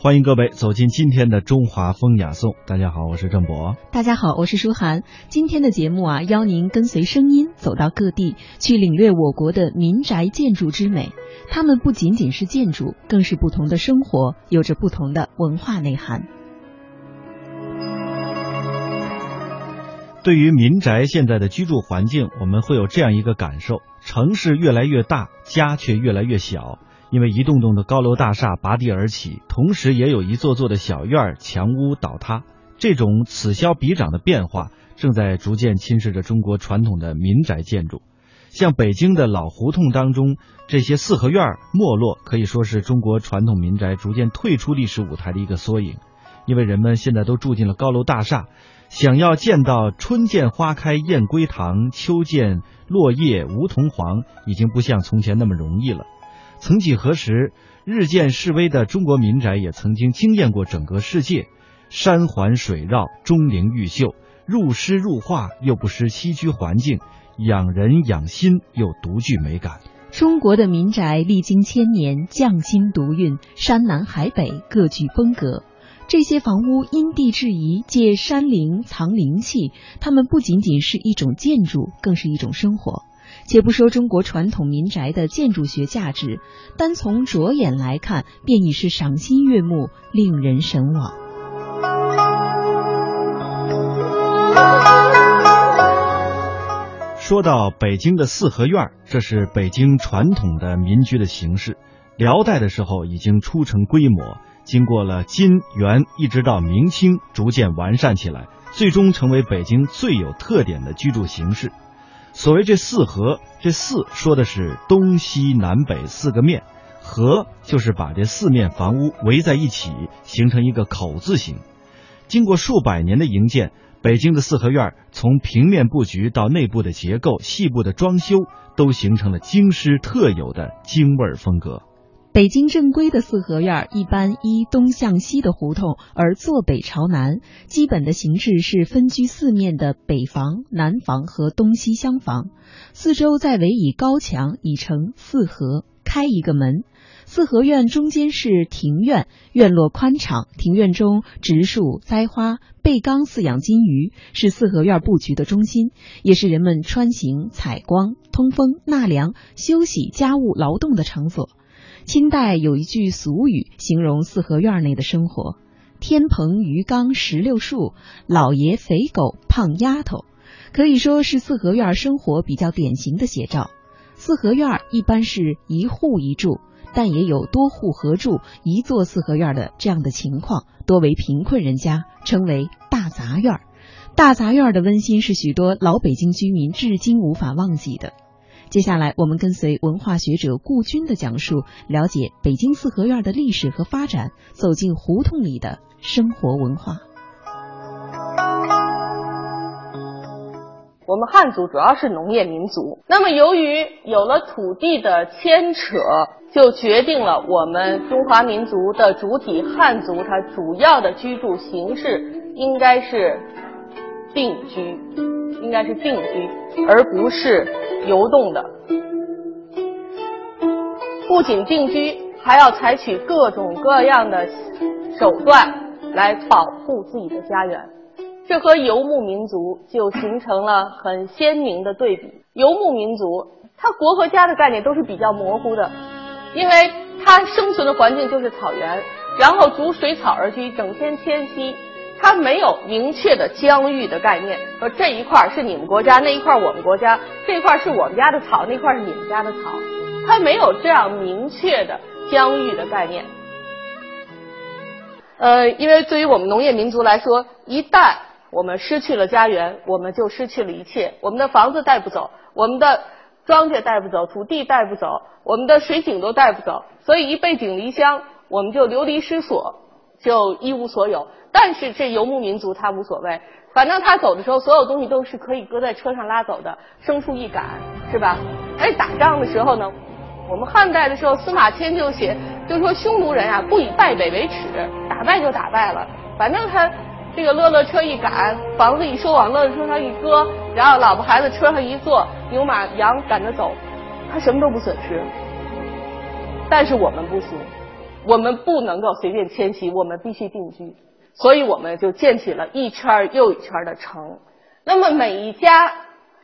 欢迎各位走进今天的中华风雅颂。大家好，我是郑博。大家好，我是舒涵。今天的节目啊，邀您跟随声音走到各地，去领略我国的民宅建筑之美。它们不仅仅是建筑，更是不同的生活，有着不同的文化内涵。对于民宅现在的居住环境，我们会有这样一个感受：城市越来越大，家却越来越小。因为一栋栋的高楼大厦拔地而起，同时也有一座座的小院、墙屋倒塌，这种此消彼长的变化正在逐渐侵蚀着中国传统的民宅建筑。像北京的老胡同当中，这些四合院没落，可以说是中国传统民宅逐渐退出历史舞台的一个缩影。因为人们现在都住进了高楼大厦，想要见到春见花开燕归堂，秋见落叶梧桐黄，已经不像从前那么容易了。曾几何时，日渐式微的中国民宅也曾经惊艳过整个世界。山环水绕，钟灵毓秀，入诗入画，又不失栖居环境，养人养心又独具美感。中国的民宅历经千年，匠心独运，山南海北各具风格。这些房屋因地制宜，借山林藏灵气。它们不仅仅是一种建筑，更是一种生活。且不说中国传统民宅的建筑学价值，单从着眼来看，便已是赏心悦目，令人神往。说到北京的四合院，这是北京传统的民居的形式。辽代的时候已经初成规模，经过了金元，一直到明清，逐渐完善起来，最终成为北京最有特点的居住形式。所谓这四合，这四说的是东西南北四个面，合就是把这四面房屋围在一起，形成一个口字形。经过数百年的营建，北京的四合院从平面布局到内部的结构、细部的装修，都形成了京师特有的京味风格。北京正规的四合院一般依东向西的胡同而坐北朝南，基本的形制是分居四面的北房、南房和东西厢房，四周再围以高墙，已成四合，开一个门。四合院中间是庭院，院落宽敞，庭院中植树栽花，背缸饲养金鱼，是四合院布局的中心，也是人们穿行、采光、通风、纳凉、休息、家务劳动的场所。清代有一句俗语形容四合院内的生活：“天棚鱼缸石榴树，老爷肥狗胖丫头”，可以说是四合院生活比较典型的写照。四合院一般是一户一住，但也有多户合住一座四合院的这样的情况，多为贫困人家，称为大杂院。大杂院的温馨是许多老北京居民至今无法忘记的。接下来，我们跟随文化学者顾军的讲述，了解北京四合院的历史和发展，走进胡同里的生活文化。我们汉族主要是农业民族，那么由于有了土地的牵扯，就决定了我们中华民族的主体汉族，它主要的居住形式应该是定居，应该是定居，而不是。游动的，不仅定居，还要采取各种各样的手段来保护自己的家园。这和游牧民族就形成了很鲜明的对比。游牧民族，他国和家的概念都是比较模糊的，因为他生存的环境就是草原，然后逐水草而居，整天迁徙。它没有明确的疆域的概念，说这一块是你们国家，那一块我们国家，这块是我们家的草，那块是你们家的草，它没有这样明确的疆域的概念。呃，因为对于我们农业民族来说，一旦我们失去了家园，我们就失去了一切，我们的房子带不走，我们的庄稼带不走，土地带不走，我们的水井都带不走，所以一背井离乡，我们就流离失所，就一无所有。但是这游牧民族他无所谓，反正他走的时候，所有东西都是可以搁在车上拉走的，牲畜一赶，是吧？哎，打仗的时候呢，我们汉代的时候，司马迁就写，就说匈奴人啊，不以败北为耻，打败就打败了，反正他这个乐乐车一赶，房子一收往乐乐车上一搁，然后老婆孩子车上一坐，牛马羊赶着走，他什么都不损失。但是我们不行。我们不能够随便迁徙，我们必须定居，所以我们就建起了一圈又一圈的城。那么每一家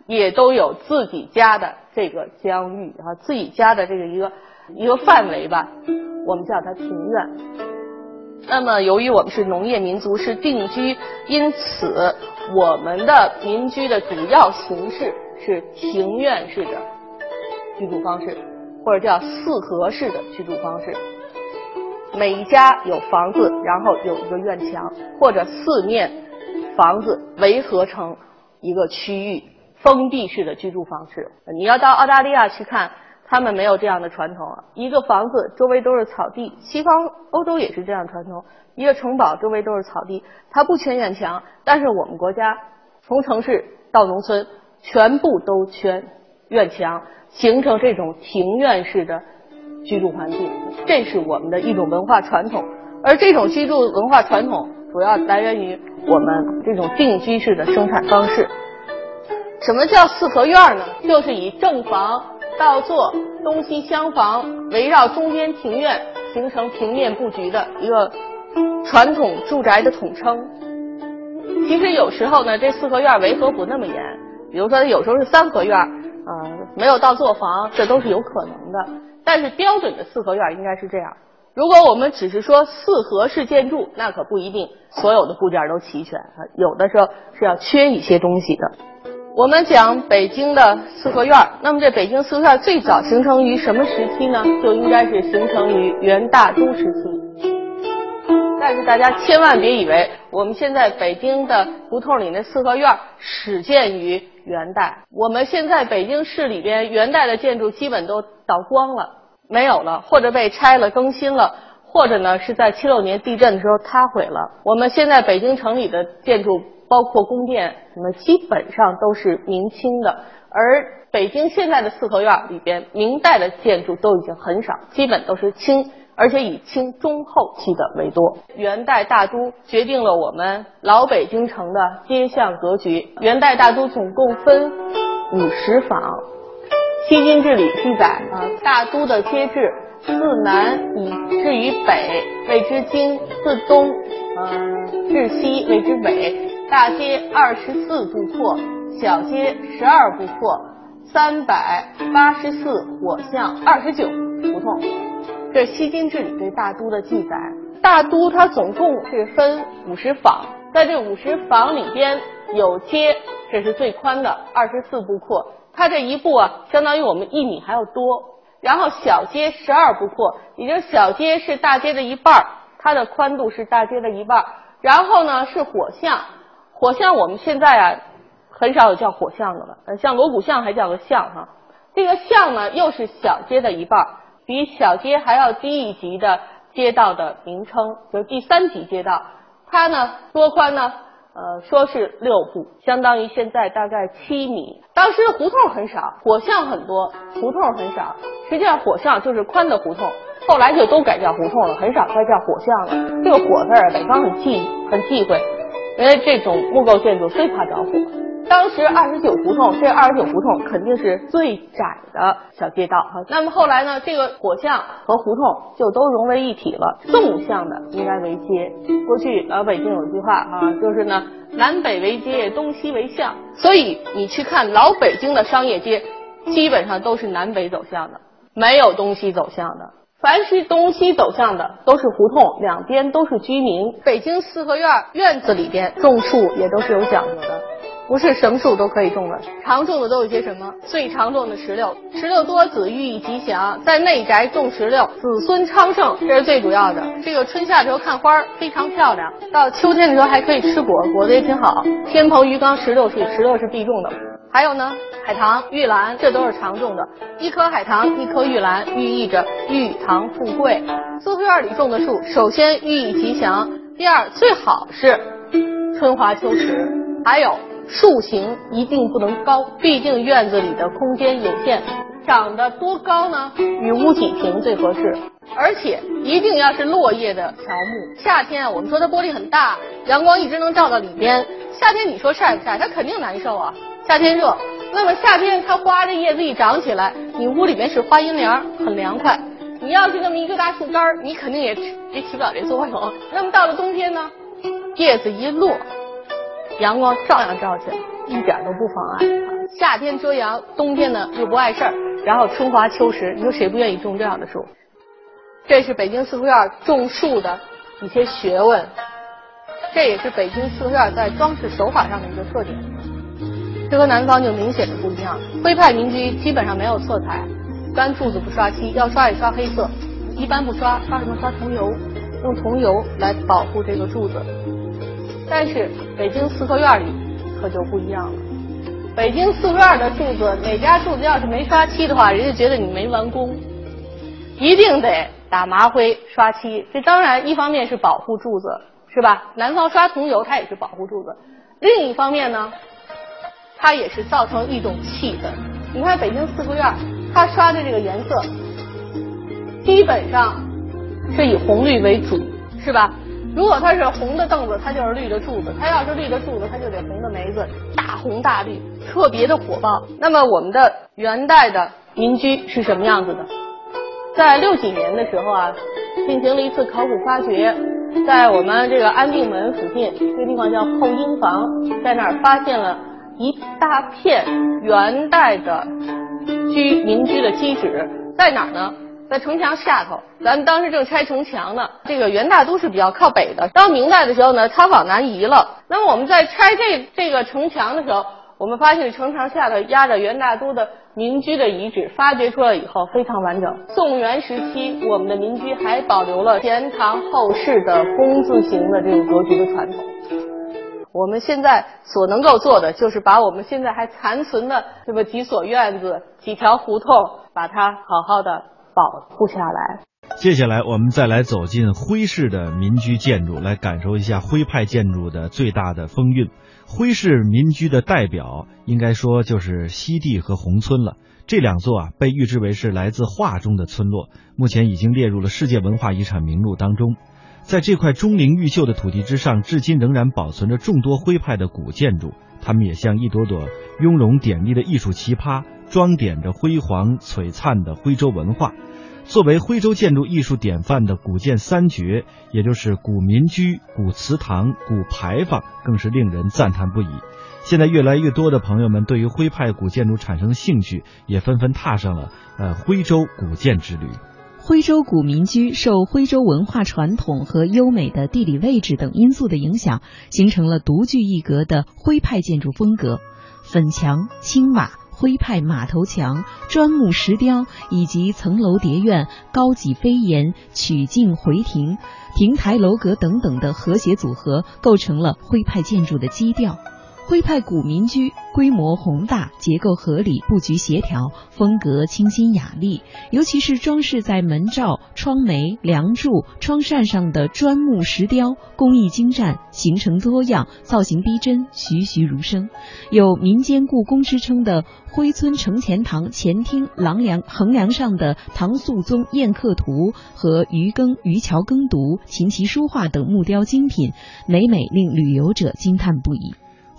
也都有自己家的这个疆域啊，自己家的这个一个一个范围吧，我们叫它庭院。那么由于我们是农业民族，是定居，因此我们的民居的主要形式是庭院式的居住方式，或者叫四合式的居住方式。每一家有房子，然后有一个院墙，或者四面房子围合成一个区域，封闭式的居住方式。你要到澳大利亚去看，他们没有这样的传统，一个房子周围都是草地。西方欧洲也是这样传统，一个城堡周围都是草地，它不圈院墙。但是我们国家从城市到农村，全部都圈院墙，形成这种庭院式的。居住环境，这是我们的一种文化传统，而这种居住文化传统主要来源于我们这种定居式的生产方式。什么叫四合院呢？就是以正房、倒座、东西厢房围绕中间庭院形成平面布局的一个传统住宅的统称。其实有时候呢，这四合院围合不那么严，比如说有时候是三合院，没有到座房，这都是有可能的。但是标准的四合院应该是这样。如果我们只是说四合式建筑，那可不一定所有的部件都齐全啊，有的时候是要缺一些东西的。我们讲北京的四合院，那么这北京四合院最早形成于什么时期呢？就应该是形成于元大都时期。但是大家千万别以为我们现在北京的胡同里那四合院始建于元代。我们现在北京市里边元代的建筑基本都倒光了，没有了，或者被拆了更新了，或者呢是在七六年地震的时候塌毁了。我们现在北京城里的建筑，包括宫殿什么，基本上都是明清的。而北京现在的四合院里边，明代的建筑都已经很少，基本都是清。而且以清中后期的为多。元代大都决定了我们老北京城的街巷格局。元代大都总共分五十坊，《西京志》里记载啊，大都的街制自南以至于北谓之京，自东呃至西谓之北。大街二十四步阔，小街十二步阔，三百八十四火巷，二十九胡同。这《西京志》里对大都的记载，大都它总共是分五十坊，在这五十坊里边有街，这是最宽的，二十四步阔，它这一步啊，相当于我们一米还要多。然后小街十二步阔，也就小街是大街的一半，它的宽度是大街的一半。然后呢是火巷，火巷我们现在啊很少有叫火巷的了，像锣鼓巷还叫个巷哈。这个巷呢又是小街的一半。比小街还要低一级的街道的名称，就是第三级街道。它呢多宽呢？呃，说是六步，相当于现在大概七米。当时的胡同很少，火巷很多，胡同很少。实际上火巷就是宽的胡同，后来就都改叫胡同了，很少再叫火巷了。这个火字儿，北方很忌很忌讳，因为这种木构建筑最怕着火。当时二十九胡同，这二十九胡同肯定是最窄的小街道哈。那么后来呢，这个火巷和胡同就都融为一体了，纵向的应该为街。过去老北京有句话啊，就是呢南北为街，东西为巷。所以你去看老北京的商业街，基本上都是南北走向的，没有东西走向的。凡是东西走向的都是胡同，两边都是居民。北京四合院院子里边种树也都是有讲究的。不是什么树都可以种的，常种的都有些什么？最常种的石榴，石榴多子，寓意吉祥，在内宅种石榴，子孙昌盛，这是最主要的。这个春夏的时候看花非常漂亮，到秋天的时候还可以吃果，果子也挺好。天棚、鱼缸、石榴树，石榴是必种的。还有呢，海棠、玉兰，这都是常种的。一棵海棠，一棵玉兰，寓意着玉堂富贵。四合院里种的树，首先寓意吉祥，第二最好是春华秋实，还有。树形一定不能高，毕竟院子里的空间有限。长得多高呢？与屋脊平最合适，而且一定要是落叶的乔木。夏天啊，我们说它玻璃很大，阳光一直能照到里边。夏天你说晒不晒？它肯定难受啊。夏天热，那么夏天它花的叶子一长起来，你屋里面是花阴凉，很凉快。你要是那么一个大树干，你肯定也也起不了这作用。那么到了冬天呢，叶子一落，阳光照样照进来，一点都不妨碍。夏天遮阳，冬天呢又不碍事儿，然后春华秋实，你说谁不愿意种这样的树？这是北京四合院种树的一些学问，这也是北京四合院在装饰手法上的一个特点。这和南方就明显的不一样。徽派民居基本上没有色彩，干柱子不刷漆，要刷也刷黑色，一般不刷，刷什么刷桐油，用桐油来保护这个柱子。但是北京四合院里可就不一样了。北京四合院的柱子，哪家柱子要是没刷漆的话，人家觉得你没完工，一定得。打麻灰刷漆，这当然一方面是保护柱子，是吧？南方刷桐油，它也是保护柱子。另一方面呢，它也是造成一种气氛。你看北京四合院，它刷的这个颜色，基本上是以红绿为主，是吧？如果它是红的凳子，它就是绿的柱子；它要是绿的柱子，它就得红的梅子，大红大绿，特别的火爆。那么我们的元代的民居是什么样子的？在六几年的时候啊，进行了一次考古发掘，在我们这个安定门附近，这个地方叫后英房，在那儿发现了一大片元代的居民居的基址，在哪儿呢？在城墙下头。咱们当时正拆城墙呢。这个元大都是比较靠北的，到明代的时候呢，它往南移了。那么我们在拆这这个城墙的时候，我们发现城墙下头压着元大都的。民居的遗址发掘出来以后非常完整。宋元时期，我们的民居还保留了前堂后室的工字形的这种格局的传统。我们现在所能够做的，就是把我们现在还残存的这么几所院子、几条胡同，把它好好的保护下来。接下来，我们再来走进徽式的民居建筑，来感受一下徽派建筑的最大的风韵。徽式民居的代表，应该说就是西递和宏村了。这两座啊，被誉之为是来自画中的村落，目前已经列入了世界文化遗产名录当中。在这块钟灵毓秀的土地之上，至今仍然保存着众多徽派的古建筑，它们也像一朵朵雍容典丽的艺术奇葩，装点着辉煌璀璨的徽州文化。作为徽州建筑艺术典范的古建三绝，也就是古民居、古祠堂、古牌坊，更是令人赞叹不已。现在越来越多的朋友们对于徽派古建筑产生兴趣，也纷纷踏上了呃徽州古建之旅。徽州古民居受徽州文化传统和优美的地理位置等因素的影响，形成了独具一格的徽派建筑风格，粉墙、青瓦。徽派马头墙、砖木石雕以及层楼叠院、高脊飞檐、曲径回亭、亭台楼阁等等的和谐组合，构成了徽派建筑的基调。徽派古民居规模宏大，结构合理，布局协调，风格清新雅丽。尤其是装饰在门罩、窗楣、梁柱、窗扇上的砖木石雕，工艺精湛，形成多样，造型逼真，栩栩如生。有民间故宫之称的徽村承前堂前厅廊梁横梁上的唐肃宗宴客图和余羹、余桥耕读、琴棋书画等木雕精品，每每令旅游者惊叹不已。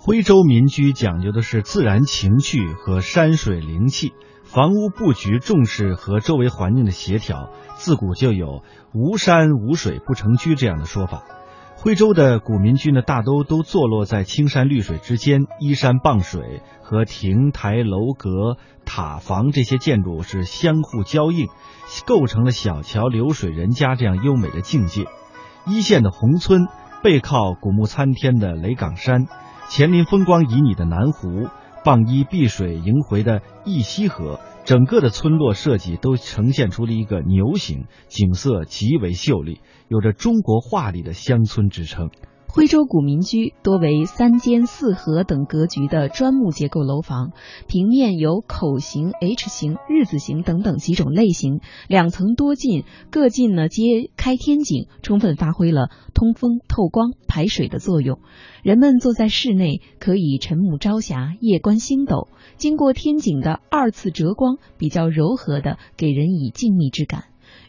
徽州民居讲究的是自然情趣和山水灵气，房屋布局重视和周围环境的协调。自古就有“无山无水不成居”这样的说法。徽州的古民居呢，大都都坐落在青山绿水之间，依山傍水，和亭台楼阁、塔房这些建筑是相互交映，构成了小桥流水人家这样优美的境界。一线的宏村背靠古木参天的雷岗山。前临风光旖旎的南湖，傍依碧水萦回的义溪河，整个的村落设计都呈现出了一个牛形，景色极为秀丽，有着中国画里的乡村之称。徽州古民居多为三间四合等格局的砖木结构楼房，平面有口形、H 形、日字形等等几种类型，两层多进，各进呢皆开天井，充分发挥了通风、透光、排水的作用。人们坐在室内，可以晨沐朝霞，夜观星斗。经过天井的二次折光，比较柔和的，给人以静谧之感。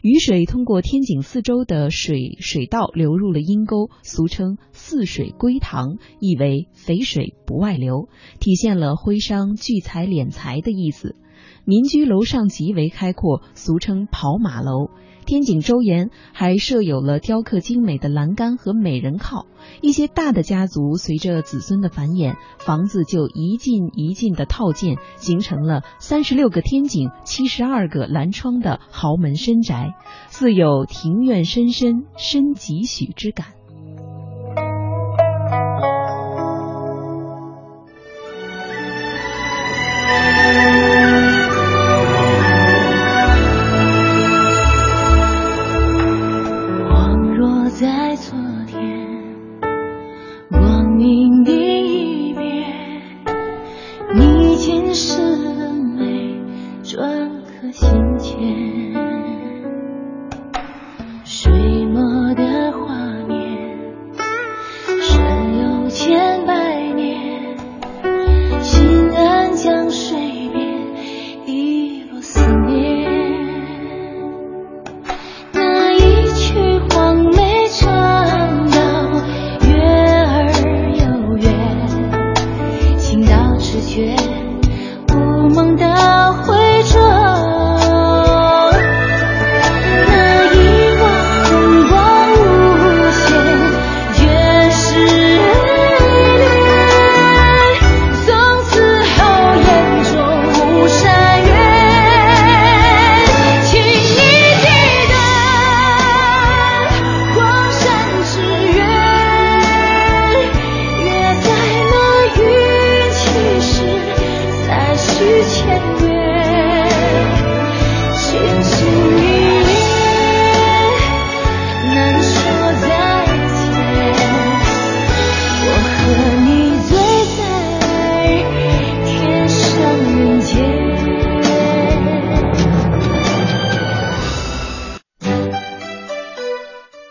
雨水通过天井四周的水水道流入了阴沟，俗称“四水归堂”，意为肥水不外流，体现了徽商聚财敛财的意思。民居楼上极为开阔，俗称跑马楼。天井周沿还设有了雕刻精美的栏杆和美人靠。一些大的家族随着子孙的繁衍，房子就一进一进的套建，形成了三十六个天井、七十二个栏窗的豪门深宅，似有庭院深深深几许之感。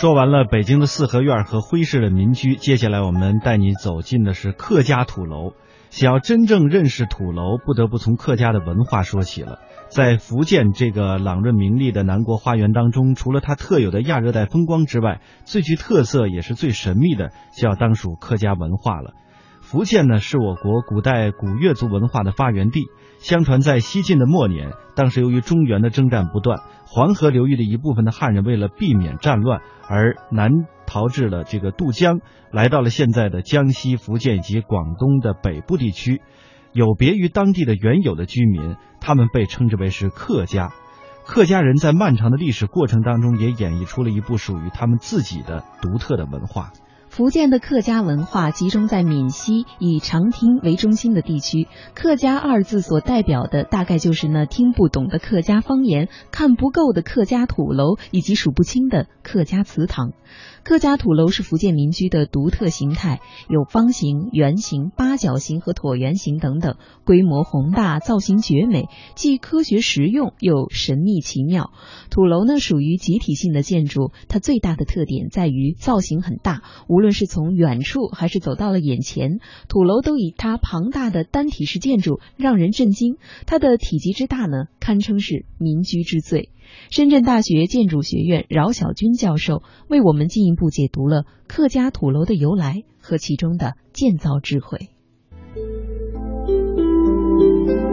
说完了北京的四合院和徽式的民居，接下来我们带你走进的是客家土楼。想要真正认识土楼，不得不从客家的文化说起了。在福建这个朗润明丽的南国花园当中，除了它特有的亚热带风光之外，最具特色也是最神秘的，就要当属客家文化了。福建呢，是我国古代古越族文化的发源地。相传在西晋的末年，当时由于中原的征战不断，黄河流域的一部分的汉人为了避免战乱，而南逃至了这个渡江，来到了现在的江西、福建以及广东的北部地区。有别于当地的原有的居民，他们被称之为是客家。客家人在漫长的历史过程当中，也演绎出了一部属于他们自己的独特的文化。福建的客家文化集中在闽西以长汀为中心的地区，客家二字所代表的大概就是那听不懂的客家方言、看不够的客家土楼以及数不清的客家祠堂。客家土楼是福建民居的独特形态，有方形、圆形、八角形和椭圆形等等，规模宏大，造型绝美，既科学实用又神秘奇妙。土楼呢属于集体性的建筑，它最大的特点在于造型很大，无论无论是从远处还是走到了眼前，土楼都以它庞大的单体式建筑让人震惊。它的体积之大呢，堪称是民居之最。深圳大学建筑学院饶晓军教授为我们进一步解读了客家土楼的由来和其中的建造智慧。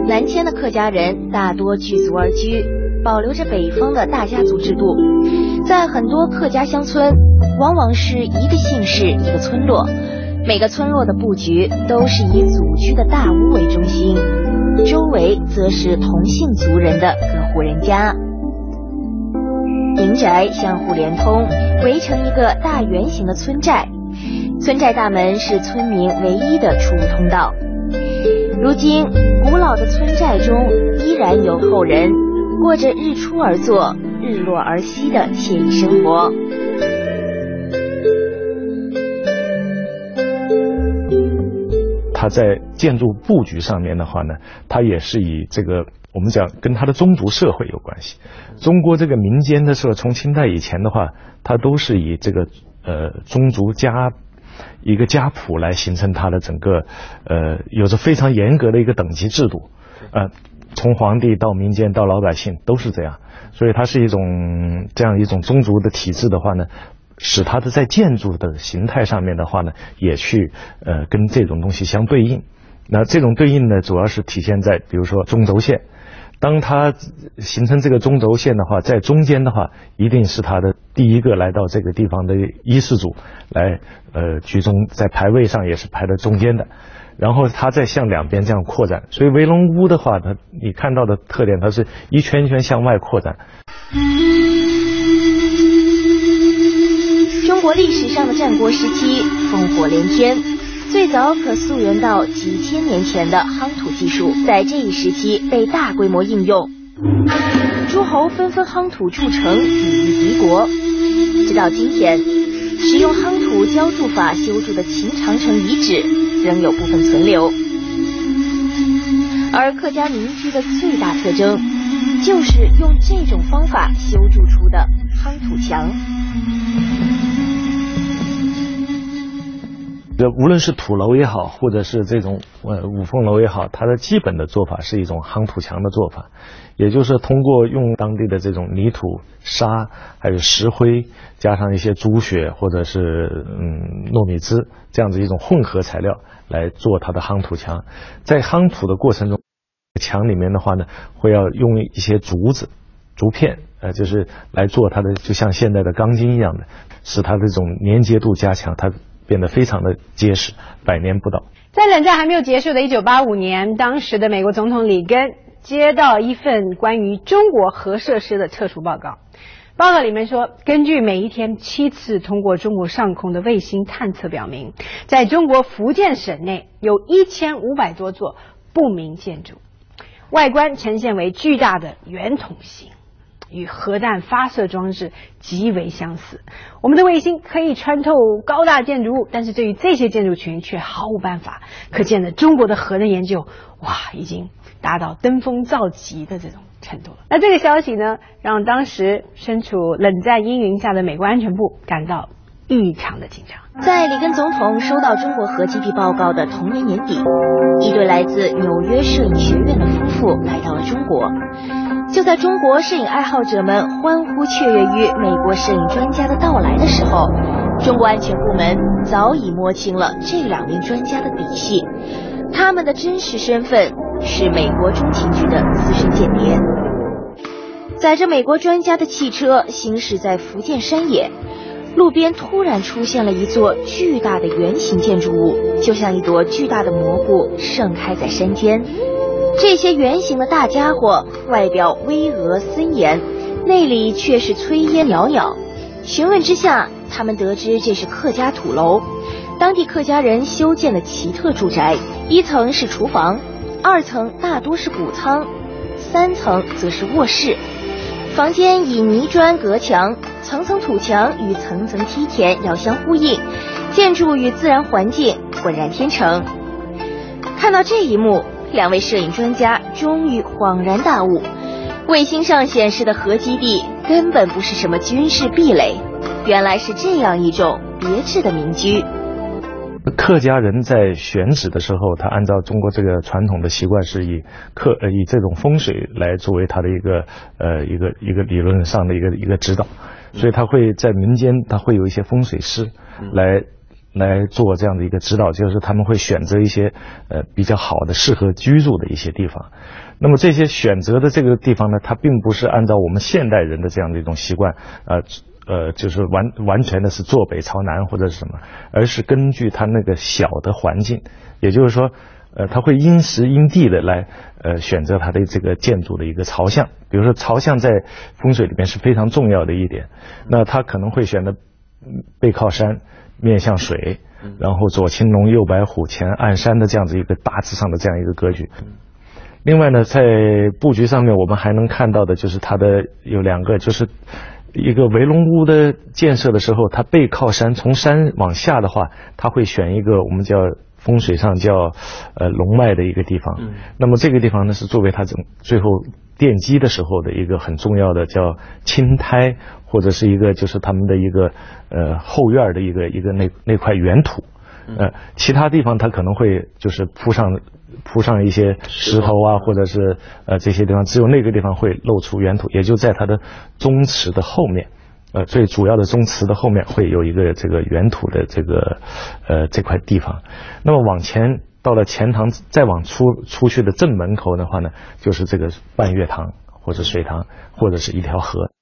南迁的客家人大多聚族而居，保留着北方的大家族制度。在很多客家乡村，往往是一个姓氏一个村落，每个村落的布局都是以祖居的大屋为中心，周围则是同姓族人的各户人家。民宅相互连通，围成一个大圆形的村寨。村寨大门是村民唯一的出入通道。如今，古老的村寨中依然有后人过着日出而作、日落而息的惬意生活。在建筑布局上面的话呢，它也是以这个我们讲跟它的宗族社会有关系。中国这个民间的时候，从清代以前的话，它都是以这个呃宗族家一个家谱来形成它的整个呃有着非常严格的一个等级制度，呃，从皇帝到民间到老百姓都是这样，所以它是一种这样一种宗族的体制的话呢。使它的在建筑的形态上面的话呢，也去呃跟这种东西相对应。那这种对应呢，主要是体现在比如说中轴线。当它形成这个中轴线的话，在中间的话，一定是它的第一个来到这个地方的一世祖来呃居中，在排位上也是排在中间的。然后它再向两边这样扩展。所以围龙屋的话，它你看到的特点，它是一圈一圈向外扩展。国历史上的战国时期，烽火连天，最早可溯源到几千年前的夯土技术，在这一时期被大规模应用，诸侯纷纷夯土筑城，抵御敌国。直到今天，使用夯土浇筑法修筑的秦长城遗址仍有部分存留。而客家民居的最大特征，就是用这种方法修筑出的夯土墙。这无论是土楼也好，或者是这种呃五凤楼也好，它的基本的做法是一种夯土墙的做法，也就是通过用当地的这种泥土、沙，还有石灰，加上一些猪血或者是嗯糯米汁这样子一种混合材料来做它的夯土墙。在夯土的过程中，墙里面的话呢，会要用一些竹子、竹片，呃，就是来做它的，就像现在的钢筋一样的，使它的这种粘结度加强，它。变得非常的结实，百年不倒。在冷战还没有结束的1985年，当时的美国总统里根接到一份关于中国核设施的特殊报告。报告里面说，根据每一天七次通过中国上空的卫星探测表明，在中国福建省内有一千五百多座不明建筑，外观呈现为巨大的圆筒形。与核弹发射装置极为相似。我们的卫星可以穿透高大建筑物，但是对于这些建筑群却毫无办法。可见的中国的核能研究，哇，已经达到登峰造极的这种程度了。那这个消息呢，让当时身处冷战阴云下的美国安全部感到异常的紧张。在里根总统收到中国核基地报告的同年年底，一对来自纽约摄影学院的夫妇来到了中国。就在中国摄影爱好者们欢呼雀跃于美国摄影专家的到来的时候，中国安全部门早已摸清了这两名专家的底细，他们的真实身份是美国中情局的资深间谍。载着美国专家的汽车行驶在福建山野，路边突然出现了一座巨大的圆形建筑物，就像一朵巨大的蘑菇盛开在山间。这些圆形的大家伙外表巍峨森严，内里却是炊烟袅袅。询问之下，他们得知这是客家土楼，当地客家人修建的奇特住宅。一层是厨房，二层大多是谷仓，三层则是卧室。房间以泥砖隔墙，层层土墙与层层梯田遥相呼应，建筑与自然环境浑然天成。看到这一幕。两位摄影专家终于恍然大悟，卫星上显示的核基地根本不是什么军事壁垒，原来是这样一种别致的民居。客家人在选址的时候，他按照中国这个传统的习惯，是以客呃以这种风水来作为他的一个呃一个一个理论上的一个一个指导，所以他会在民间他会有一些风水师来。来做这样的一个指导，就是他们会选择一些呃比较好的、适合居住的一些地方。那么这些选择的这个地方呢，它并不是按照我们现代人的这样的一种习惯，呃呃，就是完完全的是坐北朝南或者是什么，而是根据它那个小的环境，也就是说，呃，它会因时因地的来呃选择它的这个建筑的一个朝向。比如说朝向在风水里面是非常重要的一点，那它可能会选择背靠山。面向水，然后左青龙右白虎前暗山的这样子一个大致上的这样一个格局。另外呢，在布局上面，我们还能看到的就是它的有两个，就是一个围龙屋的建设的时候，它背靠山，从山往下的话，它会选一个我们叫风水上叫呃龙脉的一个地方。嗯那么这个地方呢是作为它整最后奠基的时候的一个很重要的叫青苔，或者是一个就是他们的一个呃后院的一个一个那那块原土。呃，其他地方它可能会就是铺上铺上一些石头啊，或者是呃这些地方，只有那个地方会露出原土，也就在它的宗祠的后面。呃，最主要的宗祠的后面会有一个这个原土的这个呃这块地方。那么往前到了钱塘，再往出出去的正门口的话呢，就是这个半月塘或者水塘或者是一条河。